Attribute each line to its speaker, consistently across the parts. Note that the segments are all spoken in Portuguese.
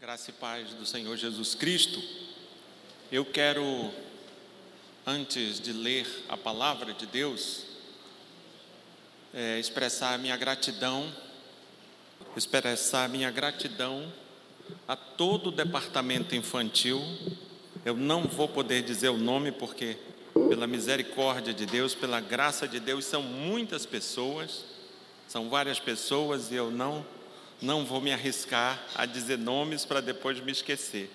Speaker 1: Graça e paz do Senhor Jesus Cristo. Eu quero, antes de ler a palavra de Deus, é, expressar minha gratidão, expressar minha gratidão a todo o departamento infantil. Eu não vou poder dizer o nome porque, pela misericórdia de Deus, pela graça de Deus, são muitas pessoas, são várias pessoas e eu não não vou me arriscar a dizer nomes para depois me esquecer.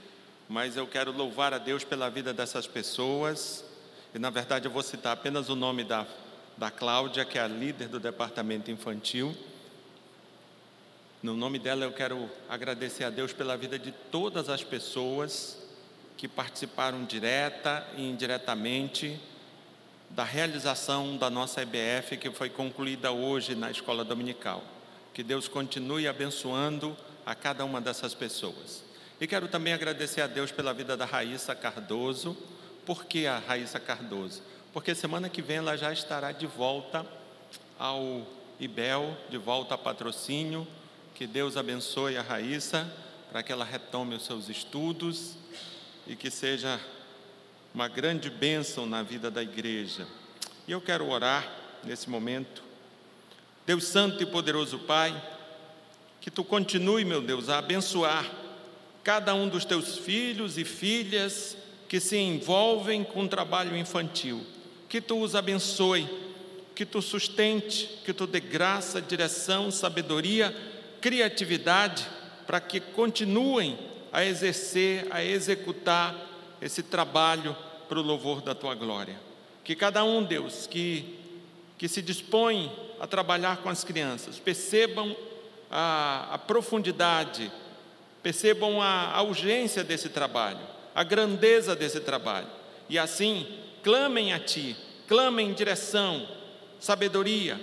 Speaker 1: Mas eu quero louvar a Deus pela vida dessas pessoas. E na verdade eu vou citar apenas o nome da, da Cláudia, que é a líder do departamento infantil. No nome dela eu quero agradecer a Deus pela vida de todas as pessoas que participaram direta e indiretamente da realização da nossa EBF que foi concluída hoje na escola dominical. Que Deus continue abençoando a cada uma dessas pessoas. E quero também agradecer a Deus pela vida da Raíssa Cardoso. Por que a Raíssa Cardoso? Porque semana que vem ela já estará de volta ao IBEL, de volta a patrocínio. Que Deus abençoe a Raíssa para que ela retome os seus estudos e que seja uma grande bênção na vida da igreja. E eu quero orar nesse momento Deus Santo e Poderoso Pai, que tu continue, meu Deus, a abençoar cada um dos teus filhos e filhas que se envolvem com o trabalho infantil. Que tu os abençoe, que tu sustente, que tu dê graça, direção, sabedoria, criatividade, para que continuem a exercer, a executar esse trabalho para o louvor da tua glória. Que cada um, Deus, que, que se dispõe a trabalhar com as crianças, percebam a, a profundidade, percebam a, a urgência desse trabalho, a grandeza desse trabalho, e assim clamem a Ti, clamem direção, sabedoria,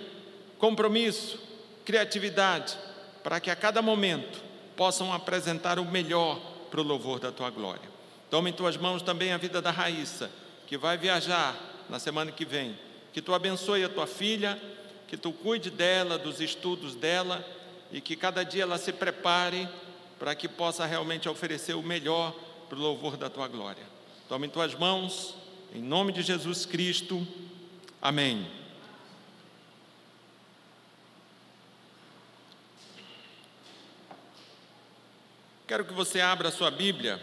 Speaker 1: compromisso, criatividade, para que a cada momento possam apresentar o melhor para o louvor da Tua glória. Tome em Tuas mãos também a vida da Raíssa, que vai viajar na semana que vem. Que Tu abençoe a Tua filha que tu cuide dela, dos estudos dela e que cada dia ela se prepare para que possa realmente oferecer o melhor para o louvor da tua glória. Toma em tuas mãos, em nome de Jesus Cristo. Amém. Quero que você abra a sua Bíblia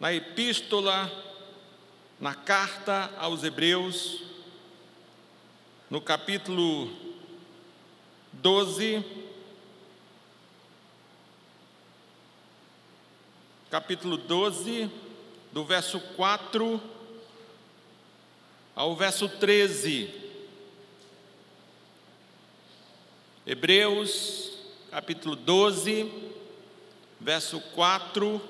Speaker 1: na epístola, na carta aos Hebreus, no capítulo 12, capítulo 12, do verso 4 ao verso 13. Hebreus, capítulo 12, verso 4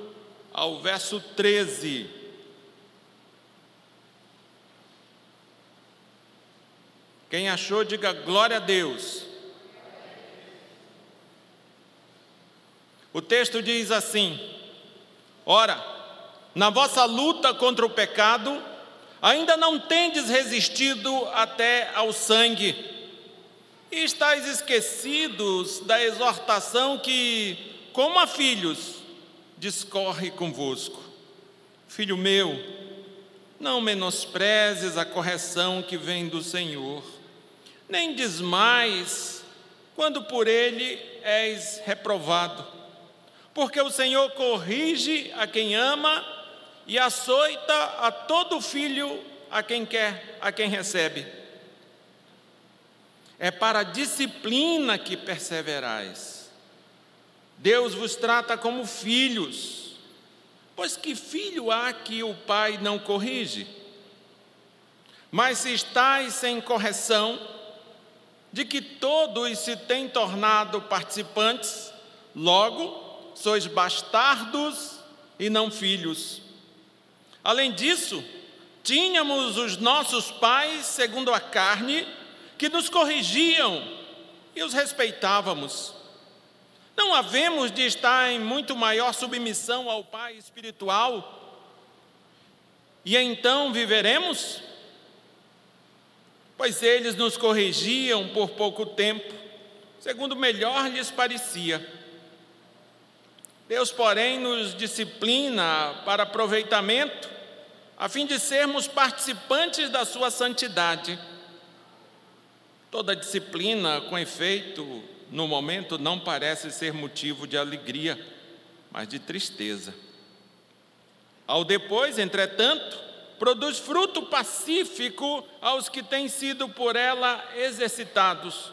Speaker 1: ao verso 13. Quem achou, diga glória a Deus. O texto diz assim: Ora, na vossa luta contra o pecado, ainda não tendes resistido até ao sangue, e estáis esquecidos da exortação que, como a filhos, discorre convosco. Filho meu, não menosprezes a correção que vem do Senhor nem desmais quando por ele és reprovado. Porque o Senhor corrige a quem ama e açoita a todo filho a quem quer, a quem recebe. É para a disciplina que perseverais. Deus vos trata como filhos. Pois que filho há que o pai não corrige? Mas se estáis sem correção, de que todos se têm tornado participantes, logo sois bastardos e não filhos. Além disso, tínhamos os nossos pais, segundo a carne, que nos corrigiam e os respeitávamos. Não havemos de estar em muito maior submissão ao Pai espiritual? E então viveremos? Pois eles nos corrigiam por pouco tempo, segundo melhor lhes parecia. Deus, porém, nos disciplina para aproveitamento, a fim de sermos participantes da Sua santidade. Toda disciplina, com efeito, no momento não parece ser motivo de alegria, mas de tristeza. Ao depois, entretanto, produz fruto pacífico aos que têm sido por ela exercitados,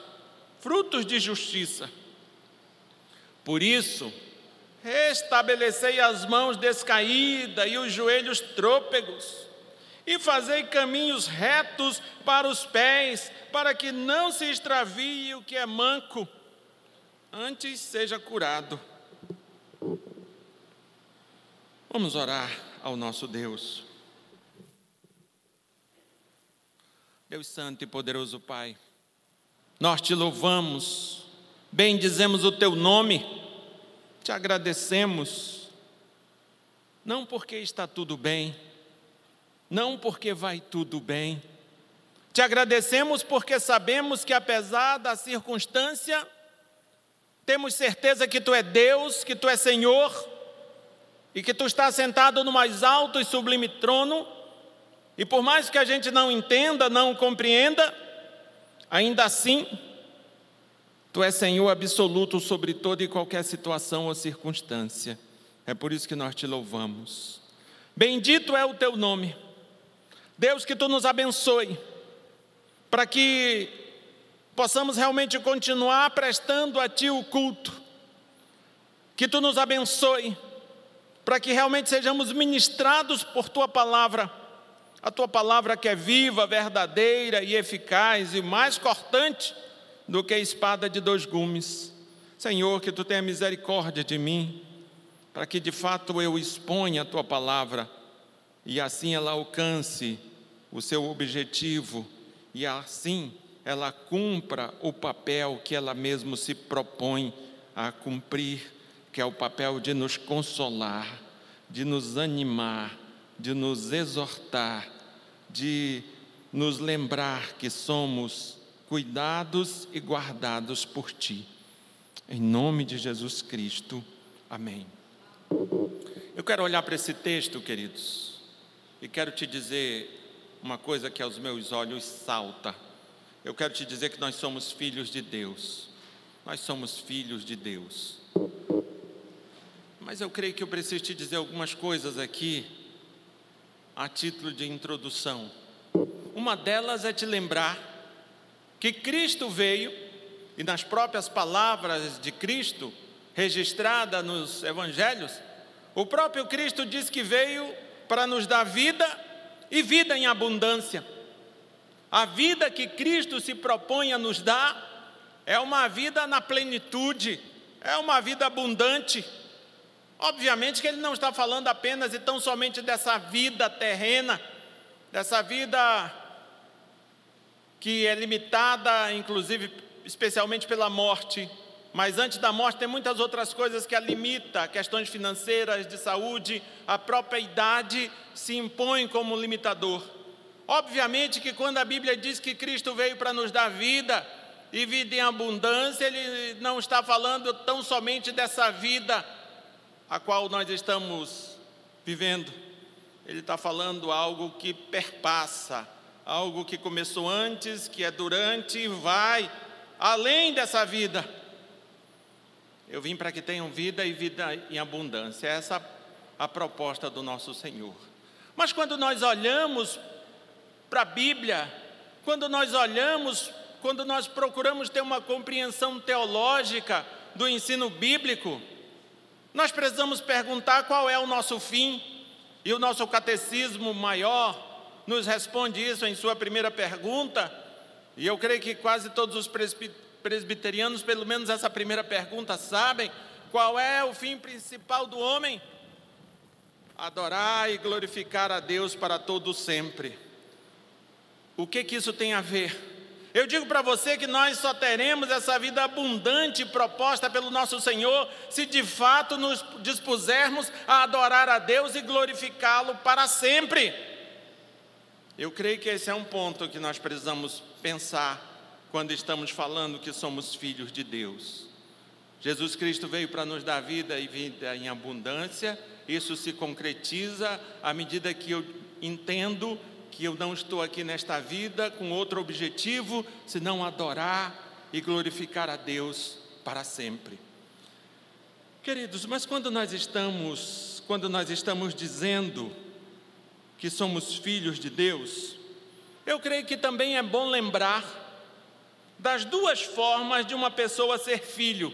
Speaker 1: frutos de justiça. Por isso, restabelecei as mãos descaídas e os joelhos trôpegos, e fazei caminhos retos para os pés, para que não se extravie o que é manco, antes seja curado. Vamos orar ao nosso Deus. Deus Santo e poderoso Pai, nós te louvamos, bendizemos o teu nome, te agradecemos, não porque está tudo bem, não porque vai tudo bem, te agradecemos porque sabemos que apesar da circunstância, temos certeza que tu é Deus, que tu é Senhor e que tu estás sentado no mais alto e sublime trono. E por mais que a gente não entenda, não compreenda, ainda assim, tu és Senhor absoluto sobre toda e qualquer situação ou circunstância. É por isso que nós te louvamos. Bendito é o teu nome. Deus, que tu nos abençoe, para que possamos realmente continuar prestando a ti o culto. Que tu nos abençoe para que realmente sejamos ministrados por tua palavra, a tua palavra que é viva, verdadeira e eficaz e mais cortante do que a espada de dois gumes. Senhor, que tu tenha misericórdia de mim, para que de fato eu exponha a tua palavra e assim ela alcance o seu objetivo e assim ela cumpra o papel que ela mesma se propõe a cumprir que é o papel de nos consolar, de nos animar, de nos exortar, de nos lembrar que somos cuidados e guardados por Ti. Em nome de Jesus Cristo, amém. Eu quero olhar para esse texto, queridos, e quero te dizer uma coisa que aos meus olhos salta. Eu quero te dizer que nós somos filhos de Deus. Nós somos filhos de Deus. Mas eu creio que eu preciso te dizer algumas coisas aqui, a título de introdução. Uma delas é te lembrar que Cristo veio, e nas próprias palavras de Cristo, registrada nos evangelhos, o próprio Cristo diz que veio para nos dar vida e vida em abundância. A vida que Cristo se propõe a nos dar é uma vida na plenitude, é uma vida abundante Obviamente que ele não está falando apenas e tão somente dessa vida terrena, dessa vida que é limitada, inclusive, especialmente pela morte. Mas antes da morte tem muitas outras coisas que a limita, questões financeiras, de saúde, a própria idade se impõe como limitador. Obviamente que quando a Bíblia diz que Cristo veio para nos dar vida e vida em abundância, ele não está falando tão somente dessa vida a qual nós estamos vivendo. Ele está falando algo que perpassa, algo que começou antes, que é durante e vai além dessa vida. Eu vim para que tenham vida e vida em abundância. Essa é a proposta do nosso Senhor. Mas quando nós olhamos para a Bíblia, quando nós olhamos, quando nós procuramos ter uma compreensão teológica do ensino bíblico, nós precisamos perguntar qual é o nosso fim, e o nosso catecismo maior nos responde isso em sua primeira pergunta, e eu creio que quase todos os presbiterianos, pelo menos essa primeira pergunta, sabem qual é o fim principal do homem: adorar e glorificar a Deus para todo sempre. O que que isso tem a ver? Eu digo para você que nós só teremos essa vida abundante proposta pelo nosso Senhor se de fato nos dispusermos a adorar a Deus e glorificá-lo para sempre. Eu creio que esse é um ponto que nós precisamos pensar quando estamos falando que somos filhos de Deus. Jesus Cristo veio para nos dar vida e vida em abundância. Isso se concretiza à medida que eu entendo que eu não estou aqui nesta vida com outro objetivo senão adorar e glorificar a Deus para sempre. Queridos, mas quando nós estamos, quando nós estamos dizendo que somos filhos de Deus, eu creio que também é bom lembrar das duas formas de uma pessoa ser filho.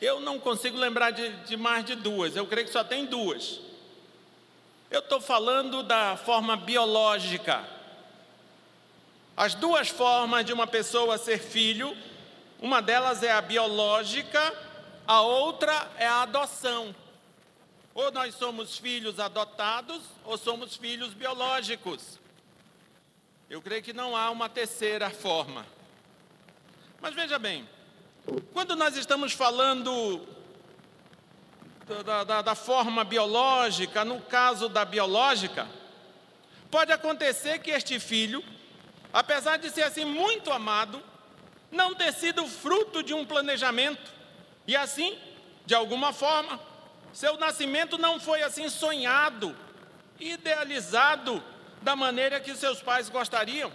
Speaker 1: Eu não consigo lembrar de, de mais de duas, eu creio que só tem duas. Eu estou falando da forma biológica. As duas formas de uma pessoa ser filho, uma delas é a biológica, a outra é a adoção. Ou nós somos filhos adotados, ou somos filhos biológicos. Eu creio que não há uma terceira forma. Mas veja bem, quando nós estamos falando da, da, da forma biológica, no caso da biológica, pode acontecer que este filho, apesar de ser assim muito amado, não ter sido fruto de um planejamento, e assim, de alguma forma, seu nascimento não foi assim sonhado, idealizado da maneira que seus pais gostariam.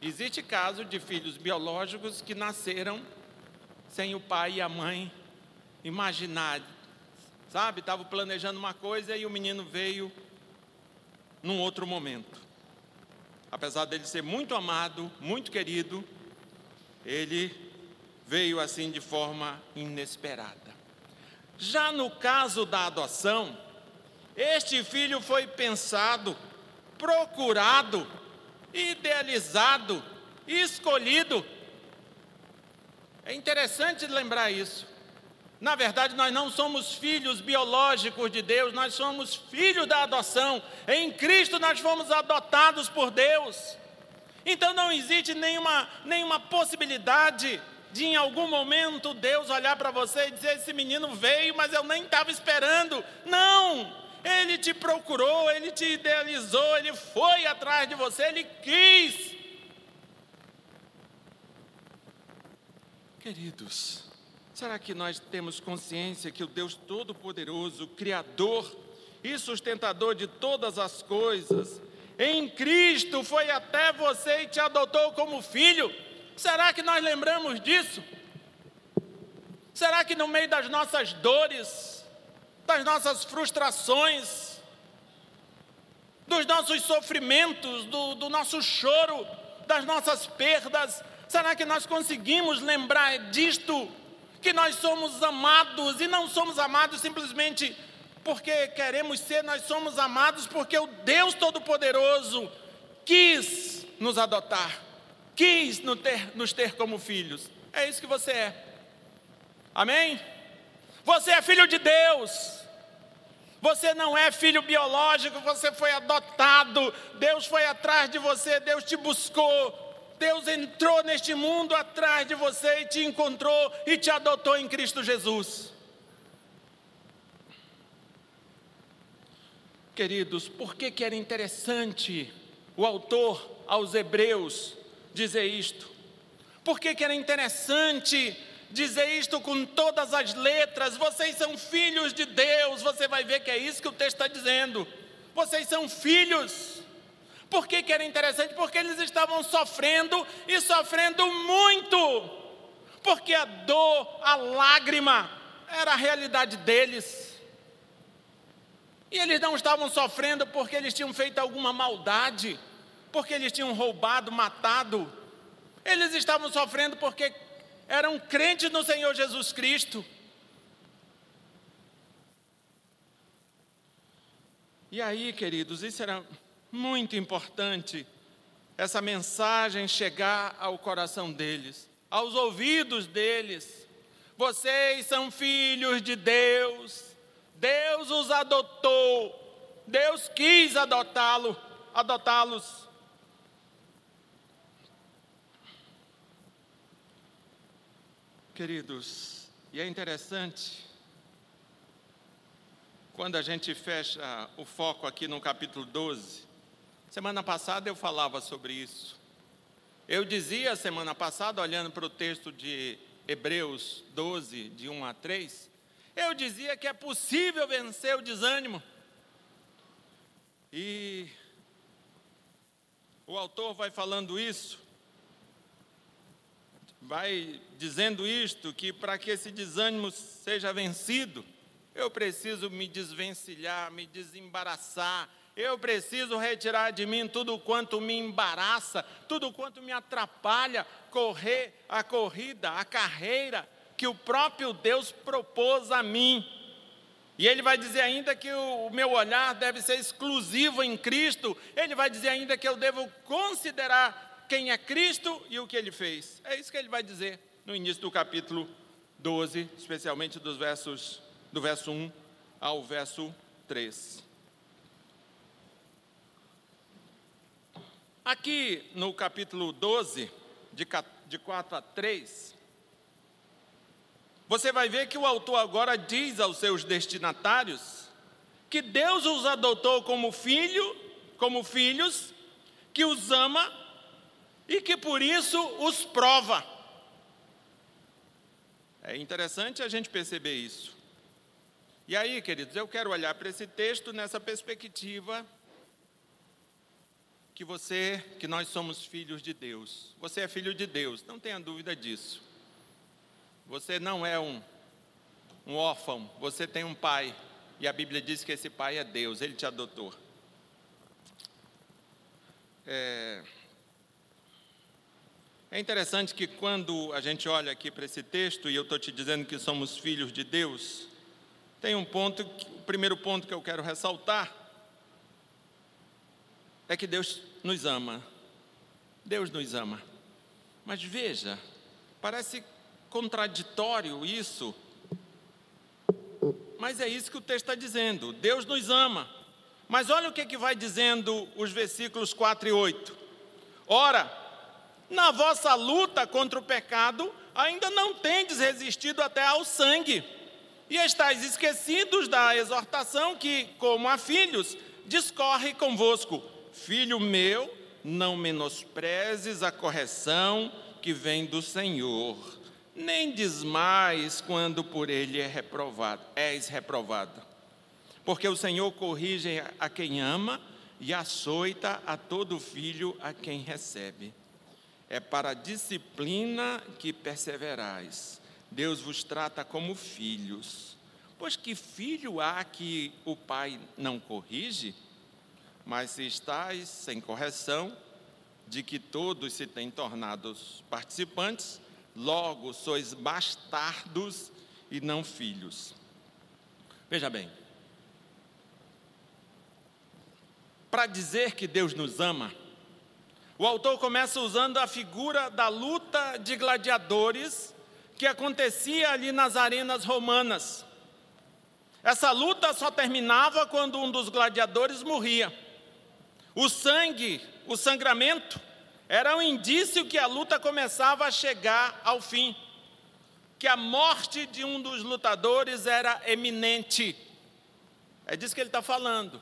Speaker 1: Existe caso de filhos biológicos que nasceram sem o pai e a mãe imaginar, sabe? Estava planejando uma coisa e o menino veio num outro momento. Apesar dele ser muito amado, muito querido, ele veio assim de forma inesperada. Já no caso da adoção, este filho foi pensado, procurado, idealizado, escolhido. É interessante lembrar isso. Na verdade, nós não somos filhos biológicos de Deus, nós somos filhos da adoção. Em Cristo nós fomos adotados por Deus. Então não existe nenhuma, nenhuma possibilidade de em algum momento Deus olhar para você e dizer: esse menino veio, mas eu nem estava esperando. Não! Ele te procurou, ele te idealizou, ele foi atrás de você, ele quis. Queridos, Será que nós temos consciência que o Deus Todo-Poderoso, Criador e sustentador de todas as coisas, em Cristo foi até você e te adotou como filho? Será que nós lembramos disso? Será que no meio das nossas dores, das nossas frustrações, dos nossos sofrimentos, do, do nosso choro, das nossas perdas, será que nós conseguimos lembrar disto que nós somos amados e não somos amados simplesmente porque queremos ser, nós somos amados porque o Deus Todo-Poderoso quis nos adotar, quis nos ter, nos ter como filhos. É isso que você é. Amém? Você é filho de Deus. Você não é filho biológico, você foi adotado. Deus foi atrás de você, Deus te buscou. Deus entrou neste mundo atrás de você e te encontrou e te adotou em Cristo Jesus. Queridos, por que, que era interessante o autor aos Hebreus dizer isto? Por que, que era interessante dizer isto com todas as letras? Vocês são filhos de Deus, você vai ver que é isso que o texto está dizendo. Vocês são filhos. Por que, que era interessante? Porque eles estavam sofrendo e sofrendo muito. Porque a dor, a lágrima, era a realidade deles. E eles não estavam sofrendo porque eles tinham feito alguma maldade, porque eles tinham roubado, matado. Eles estavam sofrendo porque eram crentes no Senhor Jesus Cristo. E aí, queridos, isso era muito importante essa mensagem chegar ao coração deles, aos ouvidos deles. Vocês são filhos de Deus, Deus os adotou, Deus quis adotá-lo, adotá-los. Queridos, e é interessante quando a gente fecha o foco aqui no capítulo 12, Semana passada eu falava sobre isso. Eu dizia semana passada, olhando para o texto de Hebreus 12, de 1 a 3, eu dizia que é possível vencer o desânimo. E o autor vai falando isso, vai dizendo isto, que para que esse desânimo seja vencido, eu preciso me desvencilhar, me desembaraçar, eu preciso retirar de mim tudo quanto me embaraça, tudo quanto me atrapalha correr a corrida, a carreira que o próprio Deus propôs a mim. E ele vai dizer ainda que o meu olhar deve ser exclusivo em Cristo. Ele vai dizer ainda que eu devo considerar quem é Cristo e o que ele fez. É isso que ele vai dizer no início do capítulo 12, especialmente dos versos do verso 1 ao verso 3. Aqui no capítulo 12, de 4 a 3, você vai ver que o autor agora diz aos seus destinatários que Deus os adotou como filho, como filhos, que os ama e que por isso os prova. É interessante a gente perceber isso. E aí, queridos, eu quero olhar para esse texto nessa perspectiva que você, que nós somos filhos de Deus. Você é filho de Deus, não tenha dúvida disso. Você não é um, um órfão, você tem um pai. E a Bíblia diz que esse pai é Deus, ele te adotou. É, é interessante que quando a gente olha aqui para esse texto, e eu estou te dizendo que somos filhos de Deus, tem um ponto, o primeiro ponto que eu quero ressaltar, é que Deus nos ama. Deus nos ama. Mas veja, parece contraditório isso. Mas é isso que o texto está dizendo. Deus nos ama. Mas olha o que, que vai dizendo os versículos 4 e 8. Ora, na vossa luta contra o pecado, ainda não tendes resistido até ao sangue, e estáis esquecidos da exortação que, como a filhos, discorre convosco. Filho meu, não menosprezes a correção que vem do Senhor, nem desmais quando por ele é reprovado, és reprovado. Porque o Senhor corrige a quem ama e açoita a todo filho a quem recebe. É para a disciplina que perseverais. Deus vos trata como filhos. Pois que filho há que o pai não corrige? Mas se estáis sem correção, de que todos se têm tornado participantes, logo sois bastardos e não filhos. Veja bem, para dizer que Deus nos ama, o autor começa usando a figura da luta de gladiadores que acontecia ali nas arenas romanas. Essa luta só terminava quando um dos gladiadores morria. O sangue, o sangramento, era um indício que a luta começava a chegar ao fim, que a morte de um dos lutadores era eminente. É disso que ele está falando.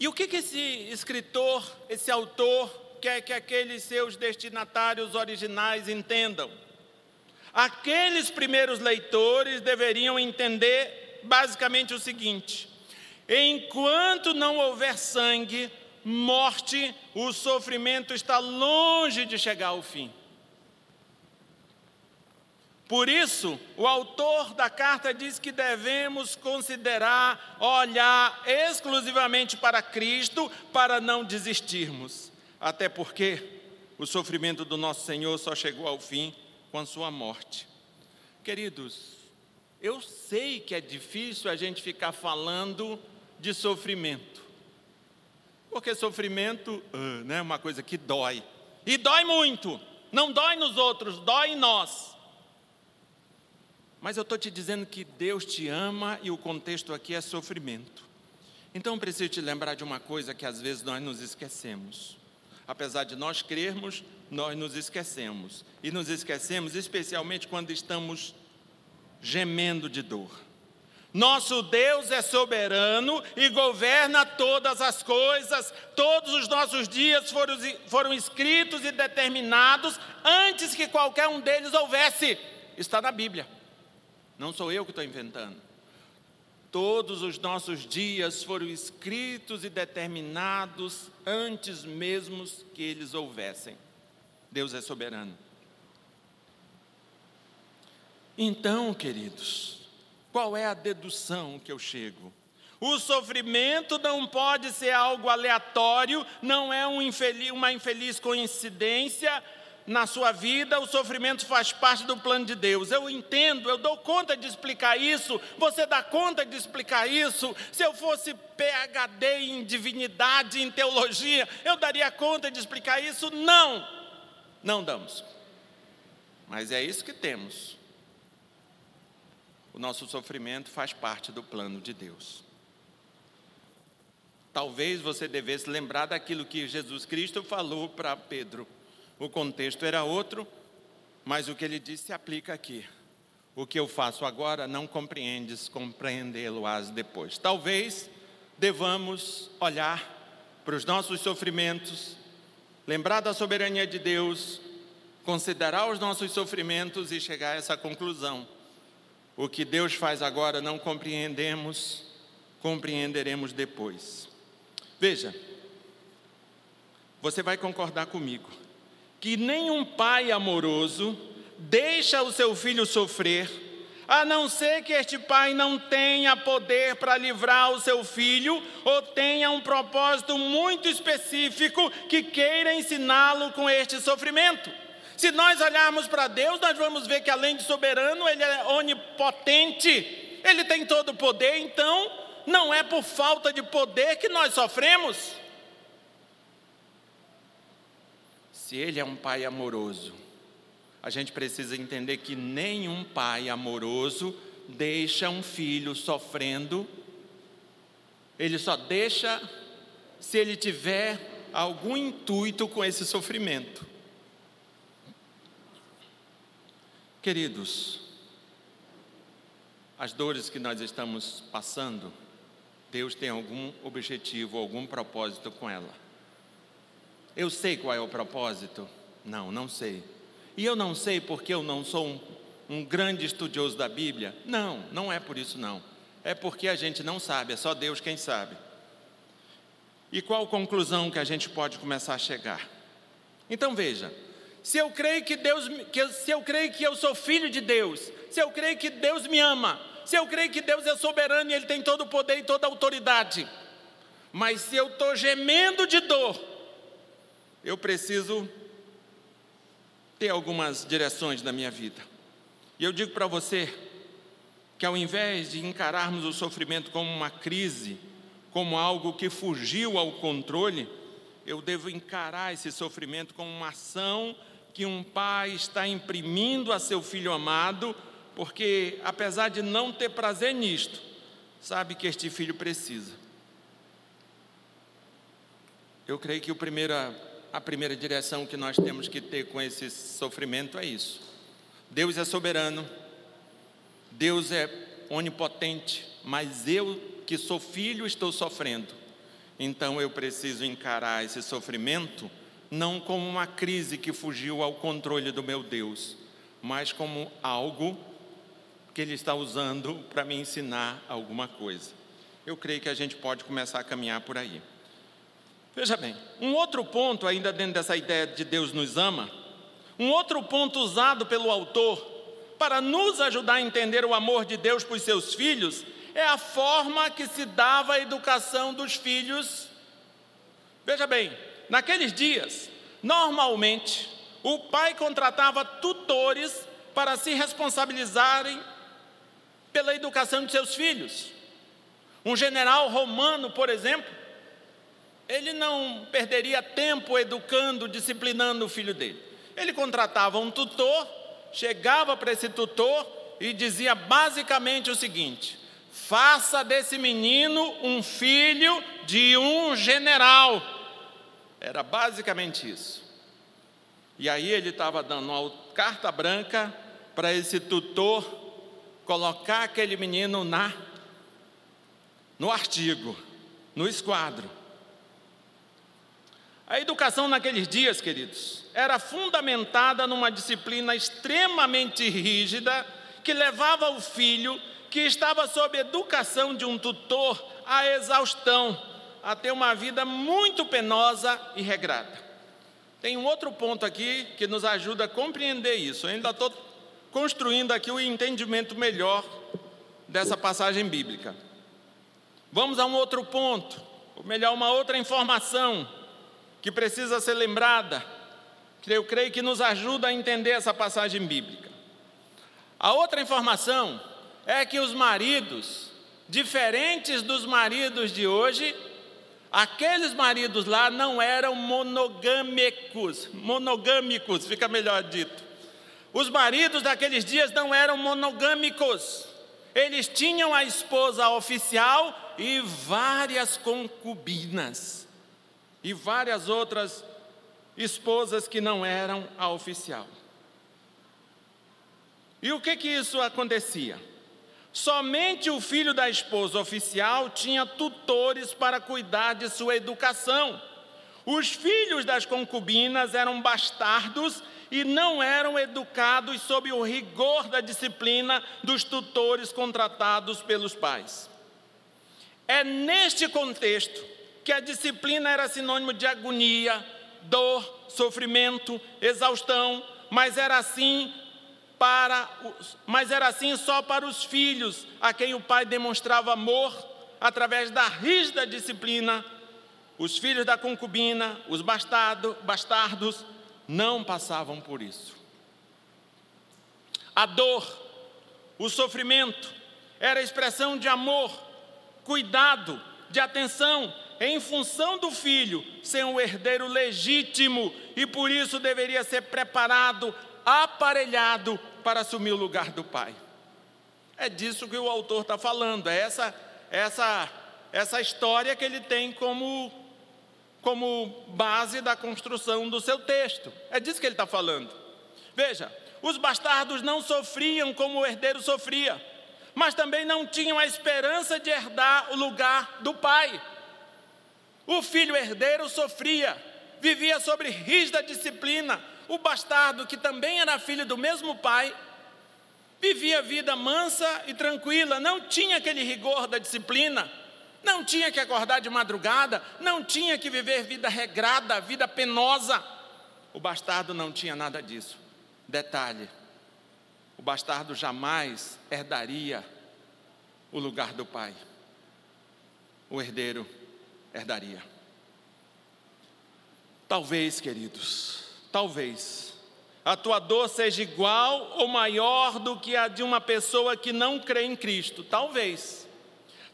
Speaker 1: E o que, que esse escritor, esse autor, quer que aqueles seus destinatários originais entendam? Aqueles primeiros leitores deveriam entender basicamente o seguinte: Enquanto não houver sangue, morte, o sofrimento está longe de chegar ao fim. Por isso, o autor da carta diz que devemos considerar, olhar exclusivamente para Cristo para não desistirmos. Até porque o sofrimento do nosso Senhor só chegou ao fim com a sua morte. Queridos, eu sei que é difícil a gente ficar falando de sofrimento. Porque sofrimento uh, né, é uma coisa que dói. E dói muito. Não dói nos outros, dói em nós. Mas eu estou te dizendo que Deus te ama e o contexto aqui é sofrimento. Então preciso te lembrar de uma coisa que às vezes nós nos esquecemos. Apesar de nós crermos, nós nos esquecemos. E nos esquecemos especialmente quando estamos gemendo de dor. Nosso Deus é soberano e governa todas as coisas. Todos os nossos dias foram, foram escritos e determinados antes que qualquer um deles houvesse. Está na Bíblia. Não sou eu que estou inventando. Todos os nossos dias foram escritos e determinados antes mesmo que eles houvessem. Deus é soberano. Então, queridos, qual é a dedução que eu chego? O sofrimento não pode ser algo aleatório, não é um infeliz, uma infeliz coincidência na sua vida, o sofrimento faz parte do plano de Deus. Eu entendo, eu dou conta de explicar isso, você dá conta de explicar isso. Se eu fosse PhD em divinidade, em teologia, eu daria conta de explicar isso? Não, não damos. Mas é isso que temos o nosso sofrimento faz parte do plano de Deus. Talvez você devesse lembrar daquilo que Jesus Cristo falou para Pedro. O contexto era outro, mas o que ele disse se aplica aqui. O que eu faço agora não compreendes, compreendê-lo-ás depois. Talvez devamos olhar para os nossos sofrimentos, lembrar da soberania de Deus, considerar os nossos sofrimentos e chegar a essa conclusão o que Deus faz agora não compreendemos, compreenderemos depois. Veja, você vai concordar comigo que nenhum pai amoroso deixa o seu filho sofrer, a não ser que este pai não tenha poder para livrar o seu filho ou tenha um propósito muito específico que queira ensiná-lo com este sofrimento. Se nós olharmos para Deus, nós vamos ver que além de soberano, Ele é onipotente, Ele tem todo o poder, então não é por falta de poder que nós sofremos. Se Ele é um pai amoroso, a gente precisa entender que nenhum pai amoroso deixa um filho sofrendo, ele só deixa se ele tiver algum intuito com esse sofrimento. Queridos, as dores que nós estamos passando, Deus tem algum objetivo, algum propósito com ela. Eu sei qual é o propósito? Não, não sei. E eu não sei porque eu não sou um, um grande estudioso da Bíblia? Não, não é por isso não. É porque a gente não sabe, é só Deus quem sabe. E qual conclusão que a gente pode começar a chegar? Então veja, se eu creio que Deus, que, se eu creio que eu sou filho de Deus, se eu creio que Deus me ama, se eu creio que Deus é soberano e Ele tem todo o poder e toda a autoridade, mas se eu estou gemendo de dor, eu preciso ter algumas direções na minha vida. E eu digo para você que ao invés de encararmos o sofrimento como uma crise, como algo que fugiu ao controle, eu devo encarar esse sofrimento como uma ação que um pai está imprimindo a seu filho amado, porque apesar de não ter prazer nisto, sabe que este filho precisa. Eu creio que a primeira direção que nós temos que ter com esse sofrimento é isso. Deus é soberano, Deus é onipotente, mas eu que sou filho estou sofrendo. Então eu preciso encarar esse sofrimento não como uma crise que fugiu ao controle do meu Deus, mas como algo que Ele está usando para me ensinar alguma coisa. Eu creio que a gente pode começar a caminhar por aí. Veja bem, um outro ponto, ainda dentro dessa ideia de Deus nos ama, um outro ponto usado pelo autor para nos ajudar a entender o amor de Deus por seus filhos é a forma que se dava a educação dos filhos. Veja bem, Naqueles dias, normalmente, o pai contratava tutores para se responsabilizarem pela educação de seus filhos. Um general romano, por exemplo, ele não perderia tempo educando, disciplinando o filho dele. Ele contratava um tutor, chegava para esse tutor e dizia basicamente o seguinte: faça desse menino um filho de um general. Era basicamente isso. E aí ele estava dando uma carta branca para esse tutor colocar aquele menino na no artigo, no esquadro. A educação naqueles dias, queridos, era fundamentada numa disciplina extremamente rígida que levava o filho que estava sob educação de um tutor à exaustão, a ter uma vida muito penosa e regrada. Tem um outro ponto aqui que nos ajuda a compreender isso. Eu ainda estou construindo aqui o entendimento melhor dessa passagem bíblica. Vamos a um outro ponto, ou melhor, uma outra informação que precisa ser lembrada, que eu creio que nos ajuda a entender essa passagem bíblica. A outra informação é que os maridos, diferentes dos maridos de hoje, aqueles maridos lá não eram monogâmicos, monogâmicos, fica melhor dito. Os maridos daqueles dias não eram monogâmicos. Eles tinham a esposa oficial e várias concubinas, e várias outras esposas que não eram a oficial. E o que que isso acontecia? Somente o filho da esposa oficial tinha tutores para cuidar de sua educação. Os filhos das concubinas eram bastardos e não eram educados sob o rigor da disciplina dos tutores contratados pelos pais. É neste contexto que a disciplina era sinônimo de agonia, dor, sofrimento, exaustão, mas era assim para os, mas era assim só para os filhos a quem o pai demonstrava amor através da rígida disciplina. Os filhos da concubina, os bastardo, bastardos, não passavam por isso. A dor, o sofrimento, era expressão de amor, cuidado, de atenção, em função do filho ser um herdeiro legítimo e por isso deveria ser preparado, aparelhado para assumir o lugar do pai. É disso que o autor está falando, é essa, essa, essa história que ele tem como como base da construção do seu texto. É disso que ele está falando. Veja, os bastardos não sofriam como o herdeiro sofria, mas também não tinham a esperança de herdar o lugar do pai. O filho herdeiro sofria, vivia sobre rígida disciplina. O bastardo, que também era filho do mesmo pai, vivia vida mansa e tranquila, não tinha aquele rigor da disciplina não tinha que acordar de madrugada, não tinha que viver vida regrada, vida penosa. O bastardo não tinha nada disso. Detalhe: o bastardo jamais herdaria o lugar do pai. O herdeiro herdaria. Talvez, queridos, talvez a tua dor seja igual ou maior do que a de uma pessoa que não crê em Cristo. Talvez.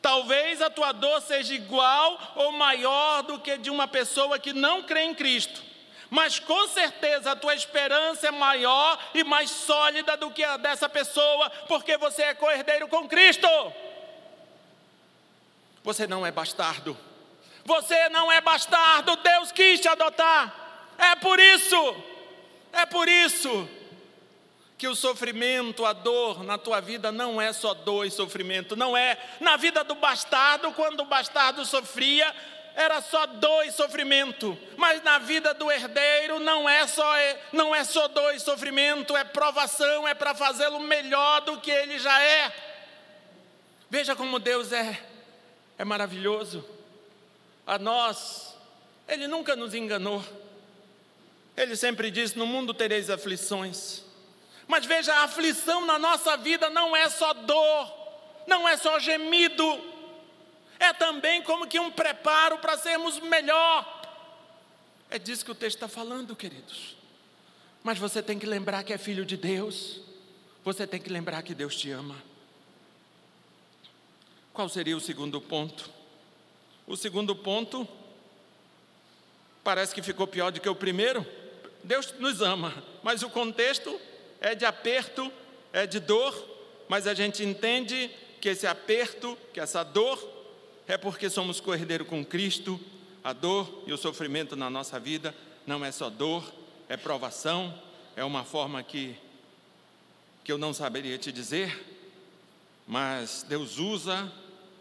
Speaker 1: Talvez a tua dor seja igual ou maior do que de uma pessoa que não crê em Cristo. Mas com certeza a tua esperança é maior e mais sólida do que a dessa pessoa, porque você é coerdeiro com Cristo. Você não é bastardo. Você não é bastardo, Deus quis te adotar. É por isso, é por isso que o sofrimento, a dor na tua vida não é só dor e sofrimento, não é. Na vida do bastardo, quando o bastardo sofria, era só dor e sofrimento, mas na vida do herdeiro não é só não é só dor e sofrimento, é provação, é para fazê-lo melhor do que ele já é. Veja como Deus é é maravilhoso. A nós ele nunca nos enganou. Ele sempre disse: "No mundo tereis aflições". Mas veja, a aflição na nossa vida não é só dor, não é só gemido, é também como que um preparo para sermos melhor. É disso que o texto está falando, queridos. Mas você tem que lembrar que é filho de Deus, você tem que lembrar que Deus te ama. Qual seria o segundo ponto? O segundo ponto parece que ficou pior do que o primeiro. Deus nos ama, mas o contexto é de aperto, é de dor, mas a gente entende que esse aperto, que essa dor, é porque somos cordeiro com Cristo. A dor e o sofrimento na nossa vida não é só dor, é provação, é uma forma que, que eu não saberia te dizer, mas Deus usa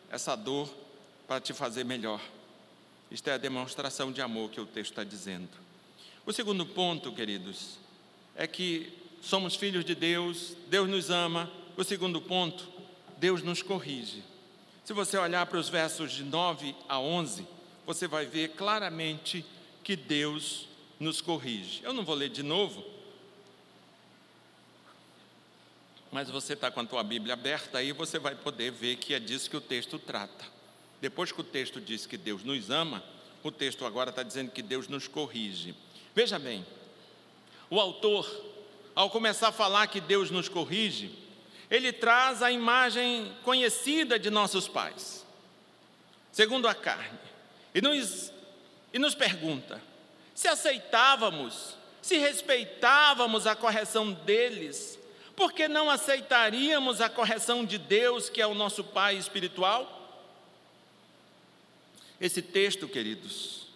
Speaker 1: essa dor para te fazer melhor. Isto é a demonstração de amor que o texto está dizendo. O segundo ponto, queridos, é que somos filhos de Deus, Deus nos ama. O segundo ponto, Deus nos corrige. Se você olhar para os versos de 9 a 11, você vai ver claramente que Deus nos corrige. Eu não vou ler de novo, mas você está com a tua Bíblia aberta aí, você vai poder ver que é disso que o texto trata. Depois que o texto diz que Deus nos ama, o texto agora está dizendo que Deus nos corrige. Veja bem, o autor, ao começar a falar que Deus nos corrige, ele traz a imagem conhecida de nossos pais, segundo a carne, e nos, e nos pergunta se aceitávamos, se respeitávamos a correção deles, por que não aceitaríamos a correção de Deus, que é o nosso Pai espiritual? Esse texto, queridos,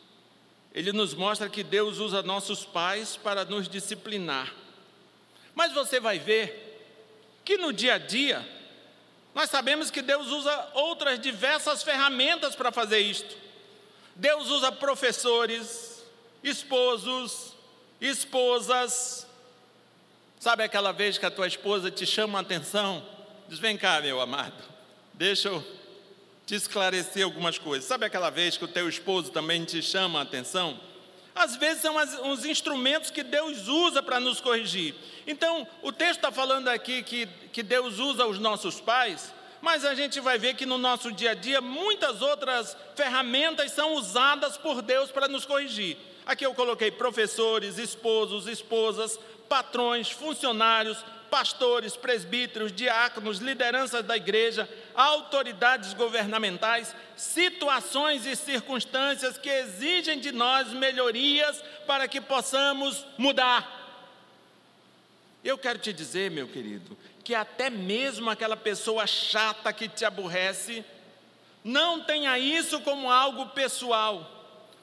Speaker 1: ele nos mostra que Deus usa nossos pais para nos disciplinar. Mas você vai ver que no dia a dia, nós sabemos que Deus usa outras diversas ferramentas para fazer isto. Deus usa professores, esposos, esposas, Sabe aquela vez que a tua esposa te chama a atenção? Diz: Vem cá, meu amado, deixa eu te esclarecer algumas coisas. Sabe aquela vez que o teu esposo também te chama a atenção? Às vezes são as, os instrumentos que Deus usa para nos corrigir. Então, o texto está falando aqui que, que Deus usa os nossos pais, mas a gente vai ver que no nosso dia a dia muitas outras ferramentas são usadas por Deus para nos corrigir. Aqui eu coloquei professores, esposos, esposas, patrões, funcionários, pastores, presbíteros, diáconos, lideranças da igreja, autoridades governamentais, situações e circunstâncias que exigem de nós melhorias para que possamos mudar. Eu quero te dizer, meu querido, que até mesmo aquela pessoa chata que te aborrece, não tenha isso como algo pessoal.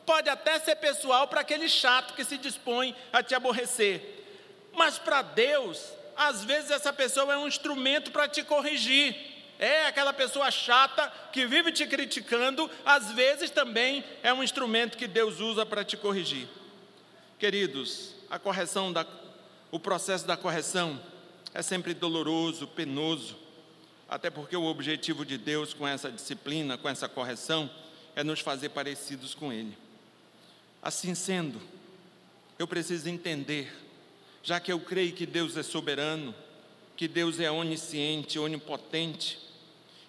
Speaker 1: Pode até ser pessoal para aquele chato que se dispõe a te aborrecer, mas para Deus, às vezes essa pessoa é um instrumento para te corrigir. É aquela pessoa chata que vive te criticando, às vezes também é um instrumento que Deus usa para te corrigir. Queridos, a correção da, o processo da correção é sempre doloroso, penoso, até porque o objetivo de Deus com essa disciplina, com essa correção, é nos fazer parecidos com Ele. Assim sendo, eu preciso entender já que eu creio que Deus é soberano, que Deus é onisciente, onipotente,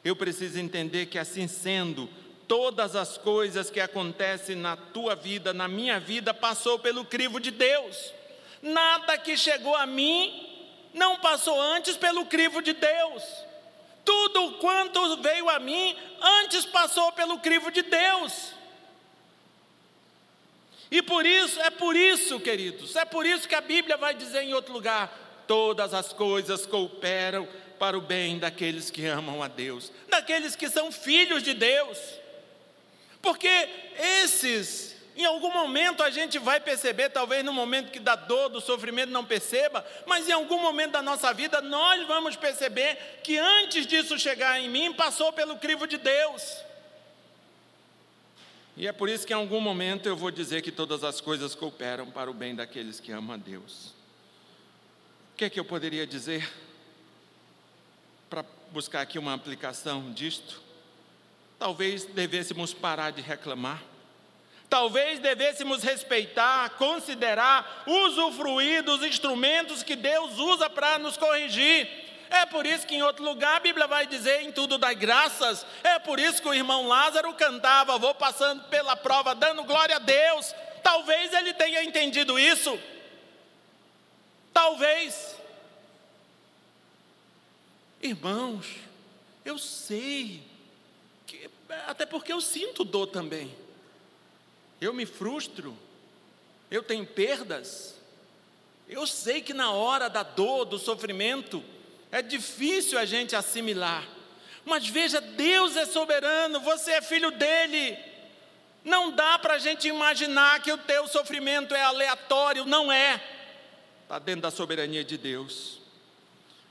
Speaker 1: eu preciso entender que assim sendo, todas as coisas que acontecem na tua vida, na minha vida, passou pelo crivo de Deus. Nada que chegou a mim não passou antes pelo crivo de Deus. Tudo quanto veio a mim antes passou pelo crivo de Deus. E por isso, é por isso, queridos, é por isso que a Bíblia vai dizer em outro lugar: todas as coisas cooperam para o bem daqueles que amam a Deus, daqueles que são filhos de Deus. Porque esses, em algum momento a gente vai perceber, talvez no momento que dá dor, do sofrimento não perceba, mas em algum momento da nossa vida nós vamos perceber que antes disso chegar em mim, passou pelo crivo de Deus. E é por isso que em algum momento eu vou dizer que todas as coisas cooperam para o bem daqueles que amam a Deus. O que é que eu poderia dizer para buscar aqui uma aplicação disto? Talvez devêssemos parar de reclamar. Talvez devêssemos respeitar, considerar, usufruir dos instrumentos que Deus usa para nos corrigir é por isso que em outro lugar a Bíblia vai dizer em tudo das graças. É por isso que o irmão Lázaro cantava, vou passando pela prova, dando glória a Deus. Talvez ele tenha entendido isso. Talvez. Irmãos, eu sei, que, até porque eu sinto dor também. Eu me frustro, eu tenho perdas. Eu sei que na hora da dor, do sofrimento, é difícil a gente assimilar. Mas veja, Deus é soberano, você é filho dele. Não dá para a gente imaginar que o teu sofrimento é aleatório, não é. Está dentro da soberania de Deus.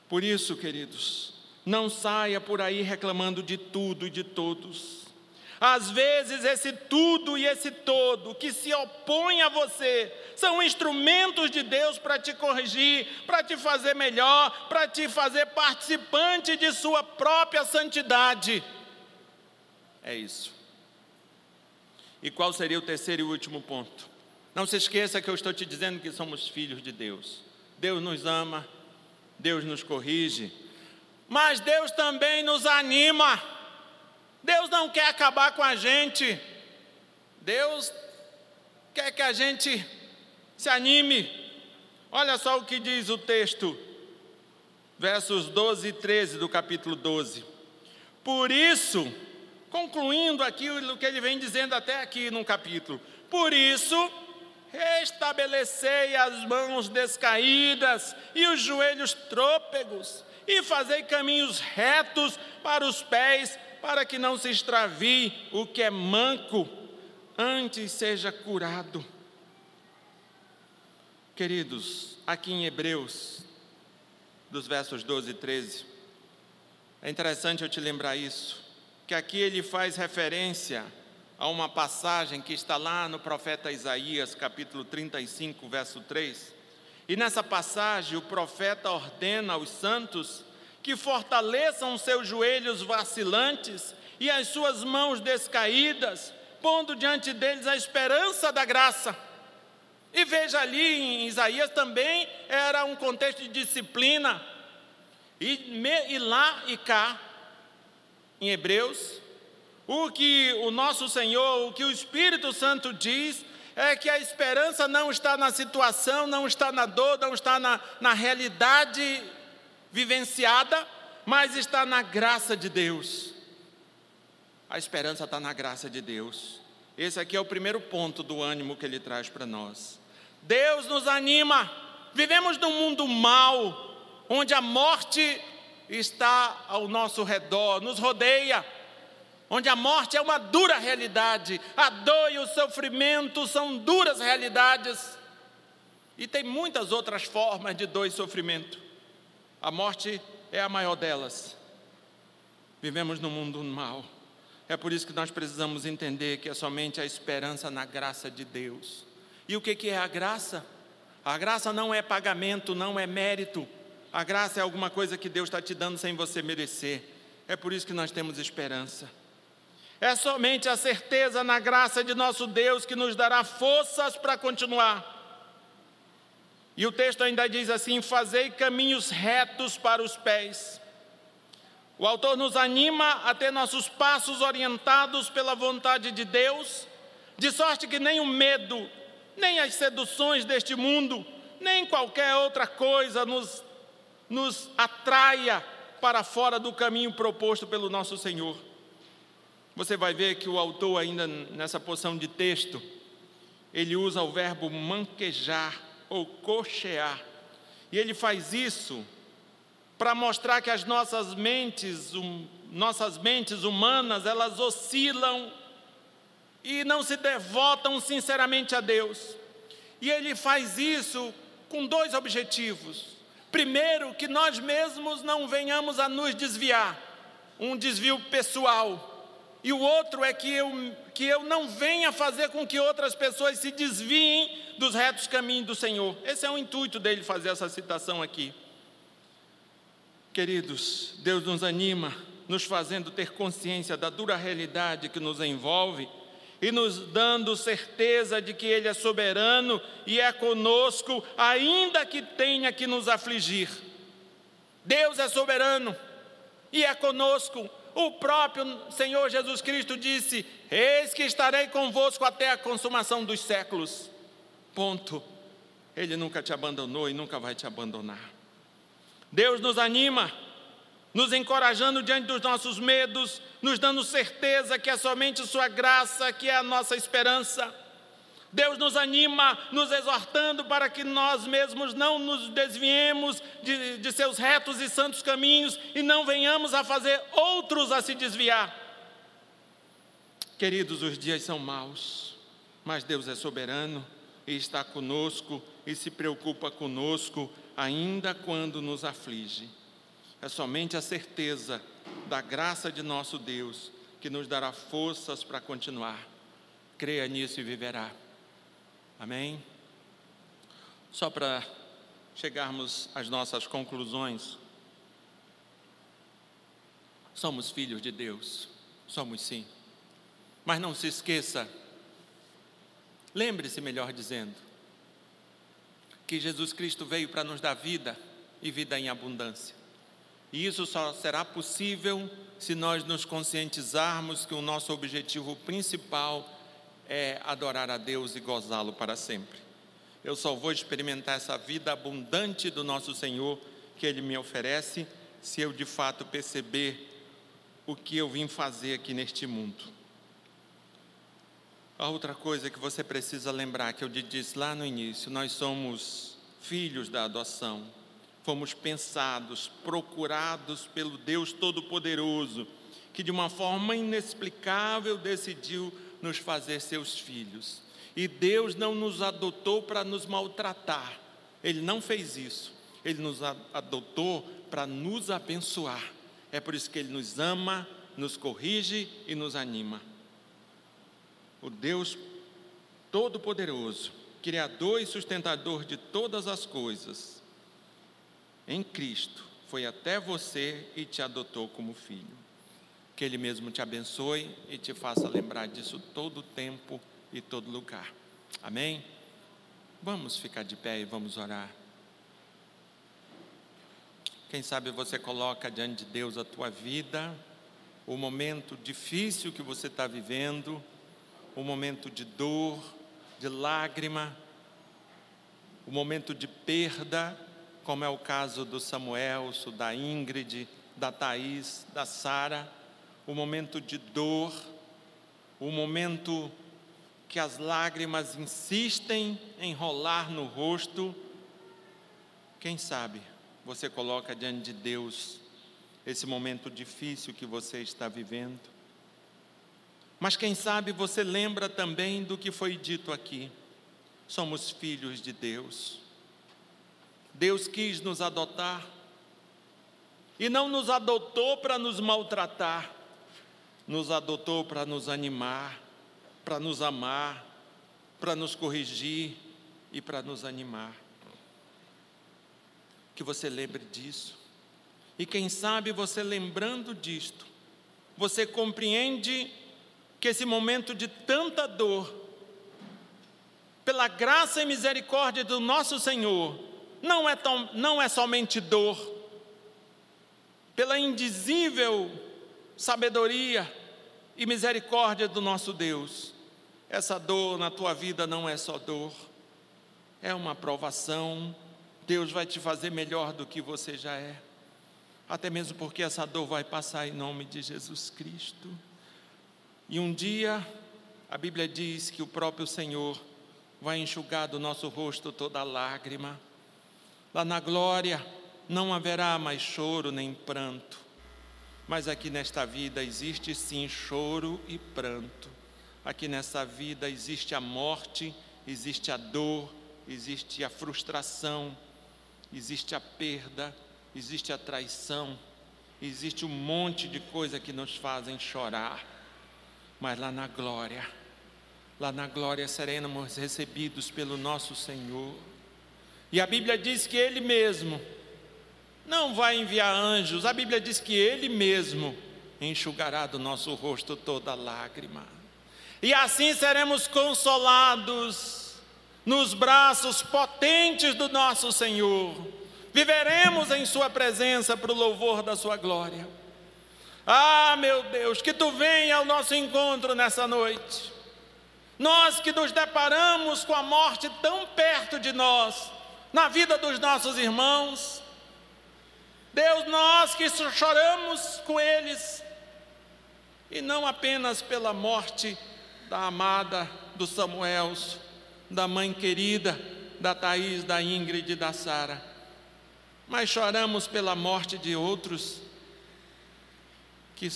Speaker 1: Por isso, queridos, não saia por aí reclamando de tudo e de todos. Às vezes, esse tudo e esse todo que se opõe a você são instrumentos de Deus para te corrigir, para te fazer melhor, para te fazer participante de sua própria santidade. É isso. E qual seria o terceiro e último ponto? Não se esqueça que eu estou te dizendo que somos filhos de Deus. Deus nos ama, Deus nos corrige, mas Deus também nos anima. Deus não quer acabar com a gente. Deus quer que a gente se anime. Olha só o que diz o texto, versos 12 e 13 do capítulo 12. Por isso, concluindo aquilo que ele vem dizendo até aqui no capítulo, por isso, restabelecei as mãos descaídas e os joelhos trôpegos, e fazei caminhos retos para os pés, para que não se extravie o que é manco, antes seja curado. Queridos, aqui em Hebreus, dos versos 12 e 13, é interessante eu te lembrar isso, que aqui ele faz referência a uma passagem que está lá no profeta Isaías, capítulo 35, verso 3 e nessa passagem, o profeta ordena aos santos que fortaleçam seus joelhos vacilantes e as suas mãos descaídas, pondo diante deles a esperança da graça. E veja ali em Isaías também era um contexto de disciplina. E, me, e lá e cá, em Hebreus, o que o nosso Senhor, o que o Espírito Santo diz, é que a esperança não está na situação, não está na dor, não está na, na realidade vivenciada, mas está na graça de Deus. A esperança está na graça de Deus. Esse aqui é o primeiro ponto do ânimo que ele traz para nós. Deus nos anima. Vivemos num mundo mau, onde a morte está ao nosso redor, nos rodeia onde a morte é uma dura realidade, a dor e o sofrimento são duras realidades. E tem muitas outras formas de dor e sofrimento. A morte é a maior delas. Vivemos num mundo mau. É por isso que nós precisamos entender que é somente a esperança na graça de Deus. E o que é a graça? A graça não é pagamento, não é mérito. A graça é alguma coisa que Deus está te dando sem você merecer. É por isso que nós temos esperança. É somente a certeza na graça de nosso Deus que nos dará forças para continuar. E o texto ainda diz assim: Fazei caminhos retos para os pés. O autor nos anima a ter nossos passos orientados pela vontade de Deus, de sorte que nem o medo, nem as seduções deste mundo, nem qualquer outra coisa nos, nos atraia para fora do caminho proposto pelo nosso Senhor. Você vai ver que o autor, ainda nessa porção de texto, ele usa o verbo manquejar ou cochear. E ele faz isso para mostrar que as nossas mentes, um, nossas mentes humanas, elas oscilam e não se devotam sinceramente a Deus. E ele faz isso com dois objetivos. Primeiro, que nós mesmos não venhamos a nos desviar, um desvio pessoal e o outro é que eu, que eu não venha fazer com que outras pessoas se desviem dos retos caminhos do Senhor. Esse é o intuito dele fazer essa citação aqui. Queridos, Deus nos anima, nos fazendo ter consciência da dura realidade que nos envolve e nos dando certeza de que Ele é soberano e é conosco, ainda que tenha que nos afligir. Deus é soberano e é conosco, o próprio Senhor Jesus Cristo disse: Eis que estarei convosco até a consumação dos séculos. Ponto. Ele nunca te abandonou e nunca vai te abandonar. Deus nos anima, nos encorajando diante dos nossos medos, nos dando certeza que é somente Sua graça que é a nossa esperança. Deus nos anima, nos exortando para que nós mesmos não nos desviemos de, de, seus retos e santos caminhos e não venhamos a fazer outros a se desviar. Queridos, os dias são maus, mas Deus é soberano e está conosco e se preocupa conosco, ainda quando nos aflige. É somente a certeza da graça de nosso Deus que nos dará forças para continuar. Creia nisso e viverá. Amém? Só para chegarmos às nossas conclusões. Somos filhos de Deus, somos sim. Mas não se esqueça, lembre-se, melhor dizendo, que Jesus Cristo veio para nos dar vida e vida em abundância. E isso só será possível se nós nos conscientizarmos que o nosso objetivo principal é adorar a Deus e gozá-lo para sempre. Eu só vou experimentar essa vida abundante do nosso Senhor que Ele me oferece se eu de fato perceber o que eu vim fazer aqui neste mundo. A outra coisa que você precisa lembrar, que eu disse lá no início, nós somos filhos da adoção fomos pensados, procurados pelo Deus Todo-Poderoso, que de uma forma inexplicável decidiu nos fazer seus filhos. E Deus não nos adotou para nos maltratar, Ele não fez isso. Ele nos adotou para nos abençoar. É por isso que Ele nos ama, nos corrige e nos anima. O Deus Todo-Poderoso, Criador e sustentador de todas as coisas, em Cristo foi até você e te adotou como filho. Que Ele mesmo te abençoe e te faça lembrar disso todo o tempo e todo lugar. Amém? Vamos ficar de pé e vamos orar. Quem sabe você coloca diante de Deus a tua vida, o momento difícil que você está vivendo, o momento de dor, de lágrima, o momento de perda, como é o caso do Samuelso, da Ingrid, da Thaís, da Sara, o momento de dor, o momento que as lágrimas insistem em rolar no rosto. Quem sabe você coloca diante de Deus esse momento difícil que você está vivendo. Mas quem sabe você lembra também do que foi dito aqui. Somos filhos de Deus. Deus quis nos adotar e não nos adotou para nos maltratar, nos adotou para nos animar, para nos amar, para nos corrigir e para nos animar. Que você lembre disso. E quem sabe você lembrando disto, você compreende que esse momento de tanta dor, pela graça e misericórdia do nosso Senhor, não é, tão, não é somente dor, pela indizível sabedoria e misericórdia do nosso Deus. Essa dor na tua vida não é só dor, é uma provação. Deus vai te fazer melhor do que você já é, até mesmo porque essa dor vai passar em nome de Jesus Cristo. E um dia, a Bíblia diz que o próprio Senhor vai enxugar do nosso rosto toda lágrima Lá na glória não haverá mais choro nem pranto, mas aqui nesta vida existe sim choro e pranto. Aqui nessa vida existe a morte, existe a dor, existe a frustração, existe a perda, existe a traição, existe um monte de coisa que nos fazem chorar. Mas lá na glória, lá na glória seremos recebidos pelo nosso Senhor e a Bíblia diz que Ele mesmo não vai enviar anjos, a Bíblia diz que Ele mesmo enxugará do nosso rosto toda lágrima. E assim seremos consolados nos braços potentes do nosso Senhor. Viveremos em Sua presença para o louvor da Sua glória. Ah, meu Deus, que Tu venha ao nosso encontro nessa noite. Nós que nos deparamos com a morte tão perto de nós, na vida dos nossos irmãos. Deus, nós que choramos com eles, e não apenas pela morte da amada do Samuel, da mãe querida, da Thaís, da Ingrid e da Sara, mas choramos pela morte de outros que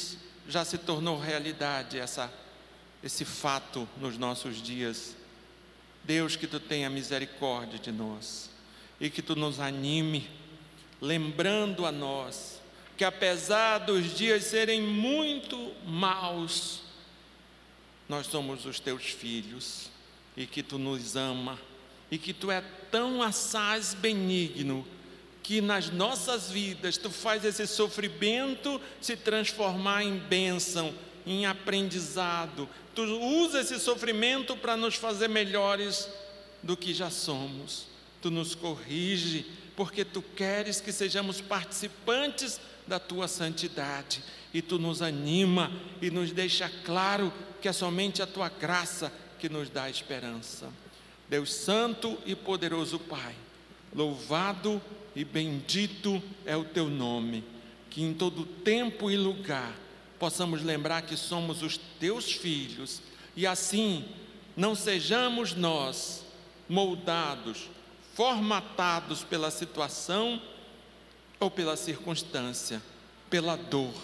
Speaker 1: já se tornou realidade essa, esse fato nos nossos dias. Deus, que tu tenha misericórdia de nós e que tu nos anime, lembrando a nós que apesar dos dias serem muito maus, nós somos os teus filhos e que tu nos ama e que tu é tão assaz benigno que nas nossas vidas tu faz esse sofrimento se transformar em bênção, em aprendizado. Tu usa esse sofrimento para nos fazer melhores do que já somos. Tu nos corrige, porque tu queres que sejamos participantes da tua santidade. E tu nos anima e nos deixa claro que é somente a tua graça que nos dá esperança. Deus Santo e poderoso Pai, louvado e bendito é o teu nome, que em todo tempo e lugar possamos lembrar que somos os teus filhos e assim não sejamos nós moldados, formatados pela situação ou pela circunstância, pela dor,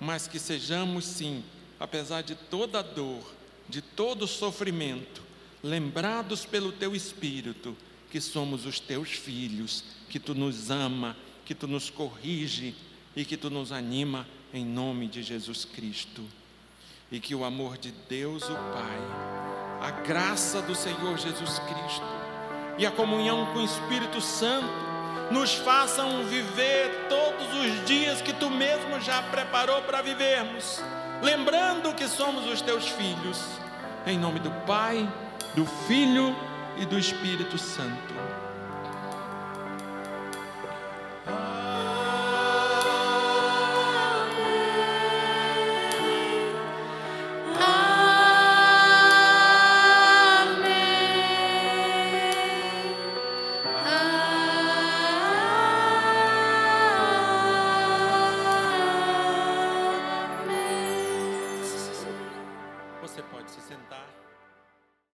Speaker 1: mas que sejamos sim, apesar de toda dor, de todo sofrimento, lembrados pelo teu espírito que somos os teus filhos, que tu nos ama, que tu nos corrige e que tu nos anima em nome de Jesus Cristo. E que o amor de Deus, o Pai, a graça do Senhor Jesus Cristo e a comunhão com o Espírito Santo nos façam viver todos os dias que tu mesmo já preparou para vivermos, lembrando que somos os teus filhos. Em nome do Pai, do Filho e do Espírito Santo.